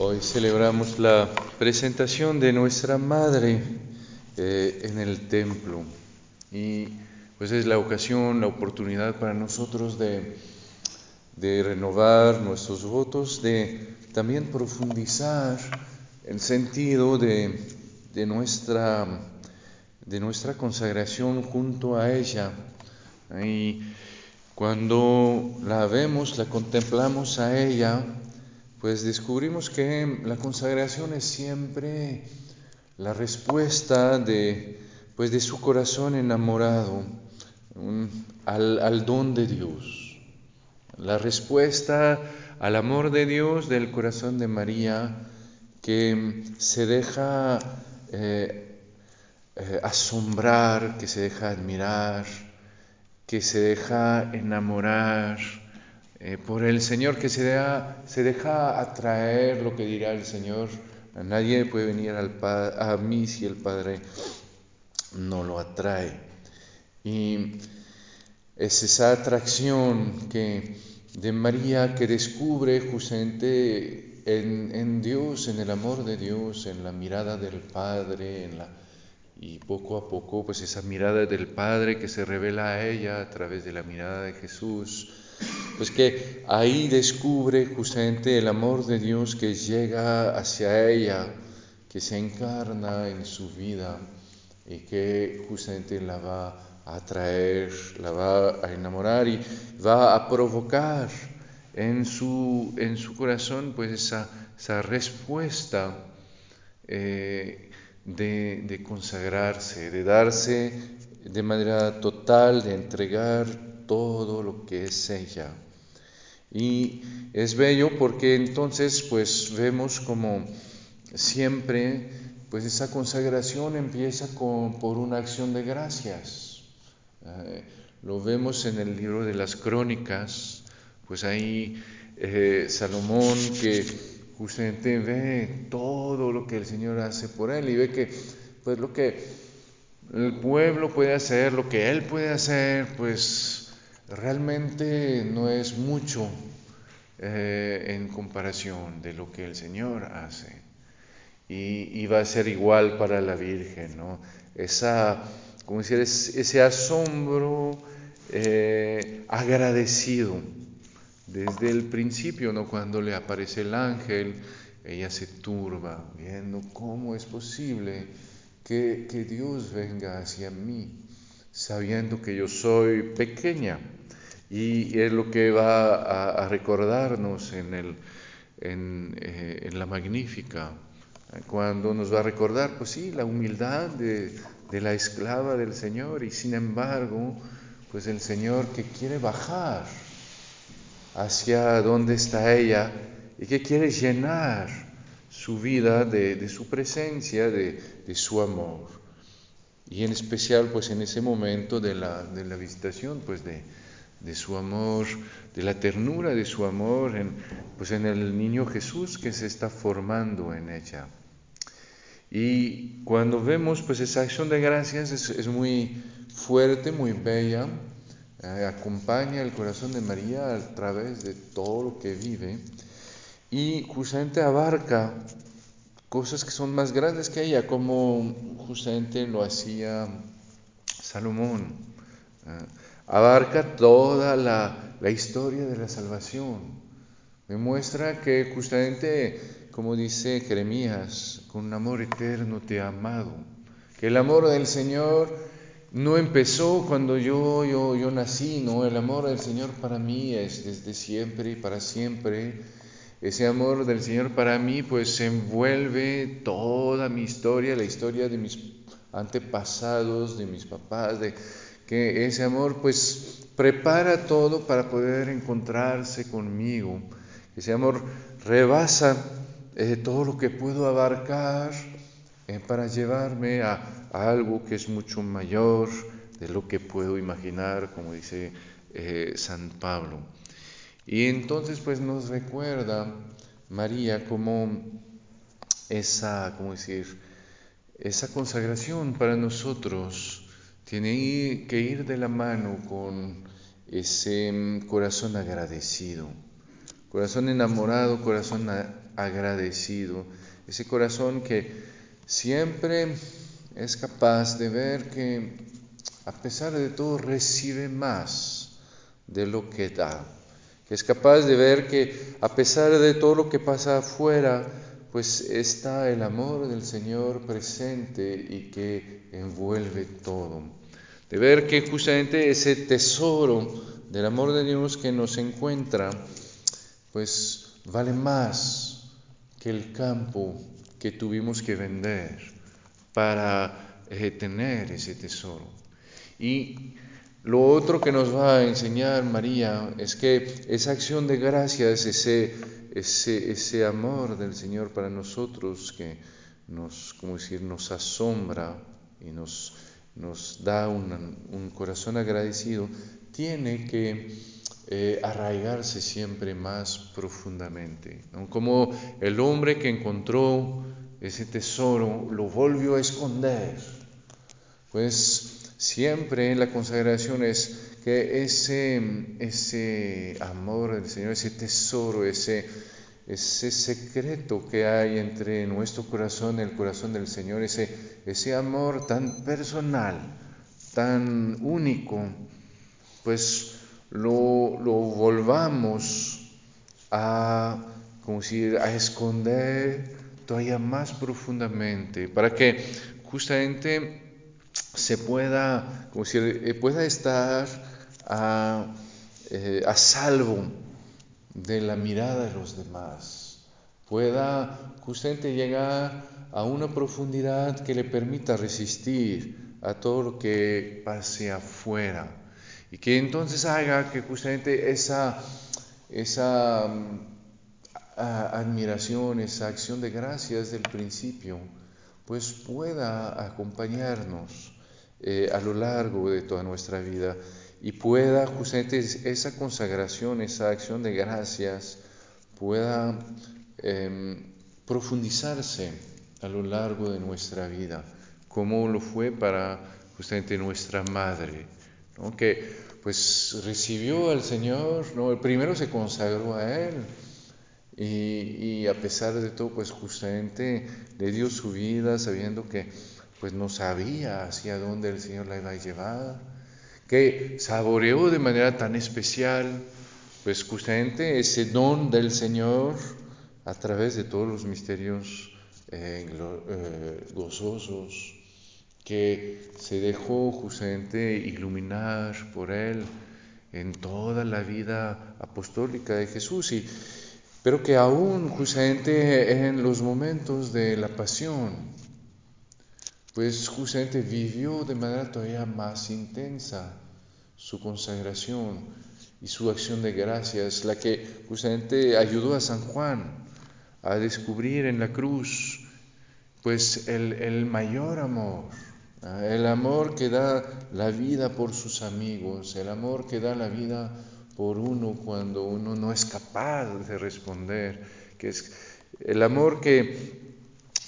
Hoy celebramos la presentación de nuestra Madre eh, en el templo y pues es la ocasión, la oportunidad para nosotros de, renovar nuestros votos, de también profundizar el sentido de, de, nuestra, de nuestra consagración junto a ella. Y cuando la vemos, la contemplamos a ella, pues descubrimos que la consagración es siempre la respuesta de, pues de su corazón enamorado al, al, don de Dios, la respuesta al amor de Dios del corazón de María que se deja eh, eh, asombrar, que se deja admirar, que se deja enamorar eh, por el Señor que se, deja atraer lo que dirá el Señor. Nadie puede venir al a mí si el Padre no lo atrae. Y es esa atracción que, de María que descubre justamente en, en, Dios, en el amor de Dios, en la mirada del Padre, en la, y poco a poco pues esa mirada del Padre que se revela a ella a través de la mirada de Jesús pues que ahí descubre justamente el amor de Dios que llega hacia ella, que se encarna en su vida y que justamente la va a atraer, la va a enamorar y va a provocar en su, en su corazón pues esa, esa respuesta eh, de, de consagrarse, de darse de manera total, de entregar todo lo que es ella. Y es bello porque entonces pues vemos como siempre pues esa consagración empieza con, por una acción de gracias. Eh, lo vemos en el libro de las crónicas, pues ahí eh, Salomón que justamente ve todo lo que el Señor hace por él y ve que pues lo que el pueblo puede hacer, lo que él puede hacer, pues realmente no es mucho eh, en comparación de lo que el Señor hace. Y, va a ser igual para la Virgen, ¿no? Esa, como decir, ese asombro eh, agradecido desde el principio, ¿no? Cuando le aparece el ángel, ella se turba, viendo cómo es posible que, que Dios venga hacia mí, sabiendo que yo soy pequeña y es lo que va a, recordarnos eh, en, la magnífica, cuando nos va a recordar, pues sí, la humildad de, la esclava del Señor y sin embargo, pues el Señor que quiere bajar hacia donde está ella y que quiere llenar su vida de, su presencia, de, de, su amor. Y en especial, pues en ese momento de la, de la visitación, pues de, de su amor, de la ternura de su amor en, pues en el niño Jesús que se está formando en ella. Y cuando vemos pues esa acción de gracias es, muy fuerte, muy bella, eh, acompaña el corazón de María a través de todo lo que vive y justamente abarca cosas que son más grandes que ella, como justamente lo hacía Salomón. Eh, abarca toda la, la historia de la salvación. Demuestra que justamente, como dice Jeremías, con un amor eterno te he amado. Que el amor del Señor no empezó cuando yo, yo, yo nací, no, el amor del Señor para mí es desde siempre y para siempre. Ese amor del Señor para mí pues envuelve toda mi historia, la historia de mis antepasados, de mis papás, de, que ese amor pues prepara todo para poder encontrarse conmigo. Ese amor rebasa eh, todo lo que puedo abarcar eh, para llevarme a, algo que es mucho mayor de lo que puedo imaginar, como dice eh, San Pablo. Y entonces pues nos recuerda María como esa, ¿cómo decir? Esa consagración para nosotros tiene que ir de la mano con ese mm, corazón agradecido, corazón enamorado, corazón agradecido, ese corazón que siempre es capaz de ver que a pesar de todo recibe más de lo que da, que es capaz de ver que a pesar de todo lo que pasa afuera, pues está el amor del Señor presente y que envuelve todo. De ver que justamente ese tesoro del amor de Dios que nos encuentra, pues vale más que el campo que tuvimos que vender para eh, tener ese tesoro. Y lo otro que nos va a enseñar María es que esa acción de gracias, ese, ese, ese amor del Señor para nosotros que nos, como decir, nos asombra y nos, nos da un corazón agradecido, tiene que eh, arraigarse siempre más profundamente. Como el hombre que encontró ese tesoro lo volvió a esconder. Pues siempre en la consagración es que ese, ese amor del Señor, ese tesoro, ese, ese secreto que hay entre nuestro corazón y el corazón del Señor, ese, ese amor tan personal, tan único, pues lo, volvamos a, a esconder todavía más profundamente, para que justamente se pueda, como eh, pueda estar a, eh, a salvo de la mirada de los demás, pueda justamente llegar a una profundidad que le permita resistir a todo lo que pase afuera. Y que entonces haga que justamente esa, esa mm, admiración, esa acción de gracias del principio, pues pueda acompañarnos eh, a lo largo de toda nuestra vida y pueda justamente esa consagración, esa acción de gracias, pueda em, profundizarse a lo largo de nuestra vida, como lo fue para justamente nuestra madre que pues recibió al Señor, ¿no? el primero se consagró a Él y, a pesar de todo pues justamente le dio su vida sabiendo que pues no sabía hacia dónde el Señor la iba a llevar, que saboreó de manera tan especial pues justamente ese don del Señor a través de todos los misterios eh, eh, gozosos que se dejó justamente iluminar por él en toda la vida apostólica de Jesús, y, pero que aún justamente en los momentos de la pasión, pues justamente vivió de manera todavía más intensa su consagración y su acción de gracias, la que justamente ayudó a San Juan a descubrir en la cruz pues el, el mayor amor el amor que da la vida por sus amigos, el amor que da la vida por uno cuando uno no es capaz de responder, que es el amor que,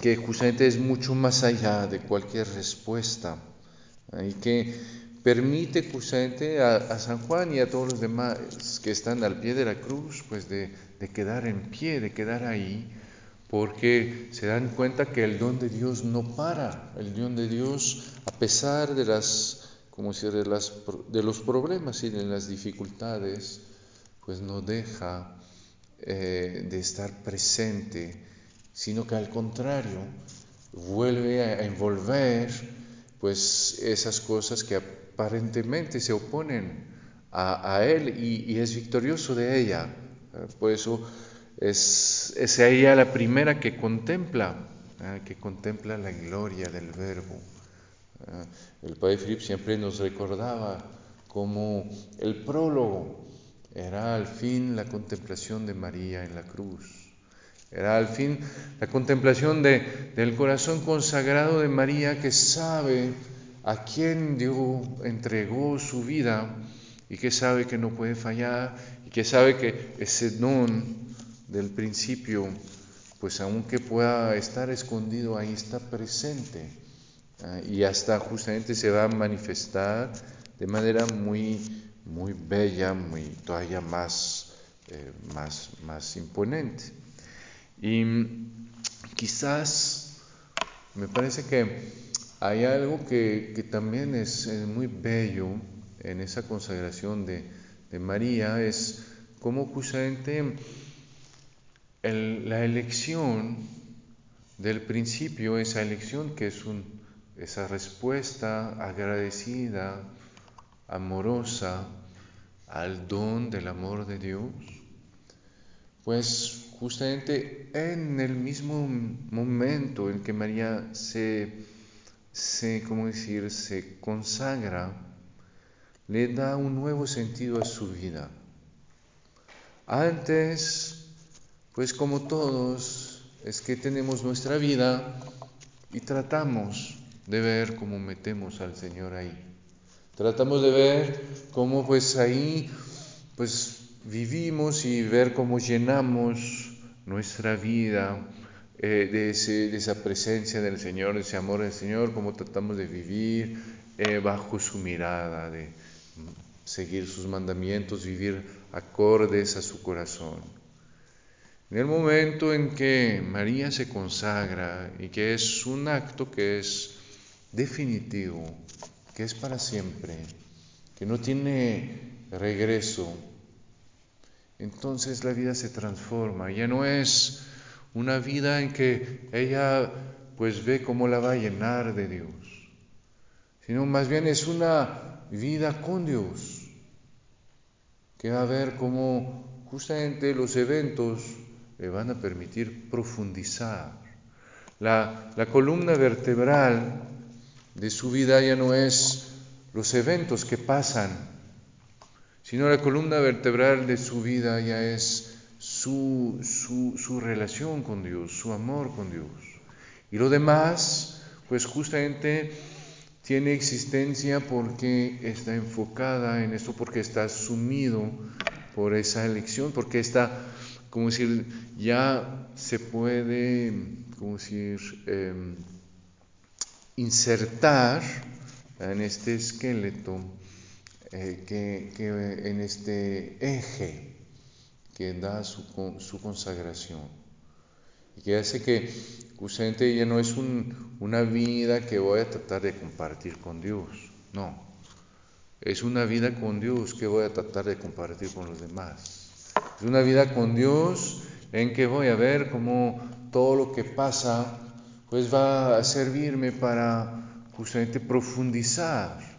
que justamente es mucho más allá de cualquier respuesta ah, y que permite justamente a, San Juan y a todos los demás que están al pie de la cruz, pues de, de quedar en pie, de quedar ahí porque se dan cuenta que el don de Dios no para, el don de Dios, a pesar de, las, como si de, las, de los problemas y de las dificultades, pues no deja eh, de estar presente, sino que al contrario, vuelve a envolver pues esas cosas que aparentemente se oponen a, Él y, y, es victorioso de ella. Por eso es, es ella la primera que contempla, ¿eh? que contempla la gloria del Verbo. ¿eh? el Padre Philip siempre nos recordaba como el prólogo era al fin la contemplación de María en la cruz. Era al fin la contemplación de, del corazón consagrado de María que sabe a quién Dios entregó su vida y que sabe que no puede fallar y que sabe que ese don del principio, pues aunque pueda estar escondido, ahí está presente ah, y hasta justamente se va a manifestar de manera muy, muy bella, muy todavía más, eh, más, más imponente. Y quizás me parece que hay algo que, también es, muy bello en esa consagración de, María, es cómo justamente la elección del principio, esa elección que es un, esa respuesta agradecida, amorosa al don del amor de Dios, pues justamente en el mismo momento en que María se, se, ¿cómo decir?, se consagra, le da un nuevo sentido a su vida. Antes, pues como todos, es que tenemos nuestra vida y tratamos de ver cómo metemos al Señor ahí. Tratamos de ver cómo pues ahí pues vivimos y ver cómo llenamos nuestra vida eh, de, esa presencia del Señor, de ese amor del Señor, cómo tratamos de vivir eh, bajo su mirada, de seguir sus mandamientos, vivir acordes a su corazón. En el momento en que María se consagra y que es un acto que es definitivo, que es para siempre, que no tiene regreso, entonces la vida se transforma. Ya no es una vida en que ella pues ve cómo la va a llenar de Dios, sino más bien es una vida con Dios, que va a ver cómo justamente los eventos le van a permitir profundizar. La, la columna vertebral de su vida ya no es los eventos que pasan, sino la columna vertebral de su vida ya es su, su, su, relación con Dios, su amor con Dios. Y lo demás, pues justamente tiene existencia porque está enfocada en esto, porque está sumido por esa elección, porque está, como decir, ya se puede, como decir, em, insertar en este esqueleto, eh, que, en este eje que da su, consagración. Y que hace que justamente ya no es una vida que voy a tratar de compartir con Dios, no, es una vida con Dios que voy a tratar de compartir con los demás, es una vida con Dios en que voy a ver cómo todo lo que pasa pues va a servirme para justamente profundizar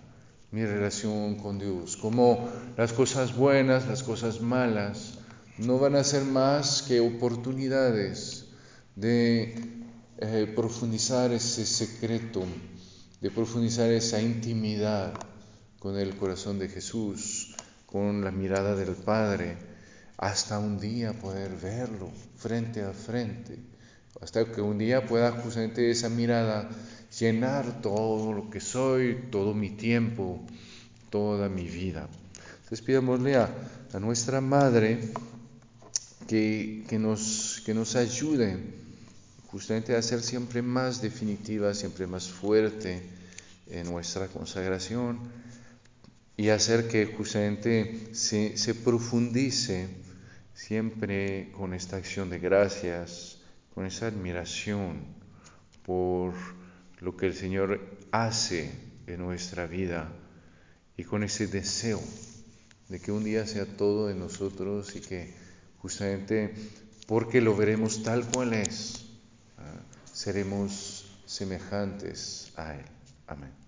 mi relación con Dios, como las cosas buenas, las cosas malas, no van a ser más que oportunidades de eh, profundizar ese secreto, de profundizar esa intimidad con el corazón de Jesús, con la mirada del Padre, hasta un día poder verlo frente a frente hasta que un día pueda justamente esa mirada llenar todo lo que soy, todo mi tiempo, toda mi vida. Entonces pidámosle a, nuestra Madre que, que, nos, que nos ayude justamente a ser siempre más definitiva, siempre más fuerte en nuestra consagración y hacer que justamente se profundice siempre con esta acción de gracias, con esa admiración por lo que el Señor hace en nuestra vida y con ese deseo de que un día sea todo de nosotros y que justamente porque lo veremos tal cual es, ¿ah? seremos semejantes a Él. Amén.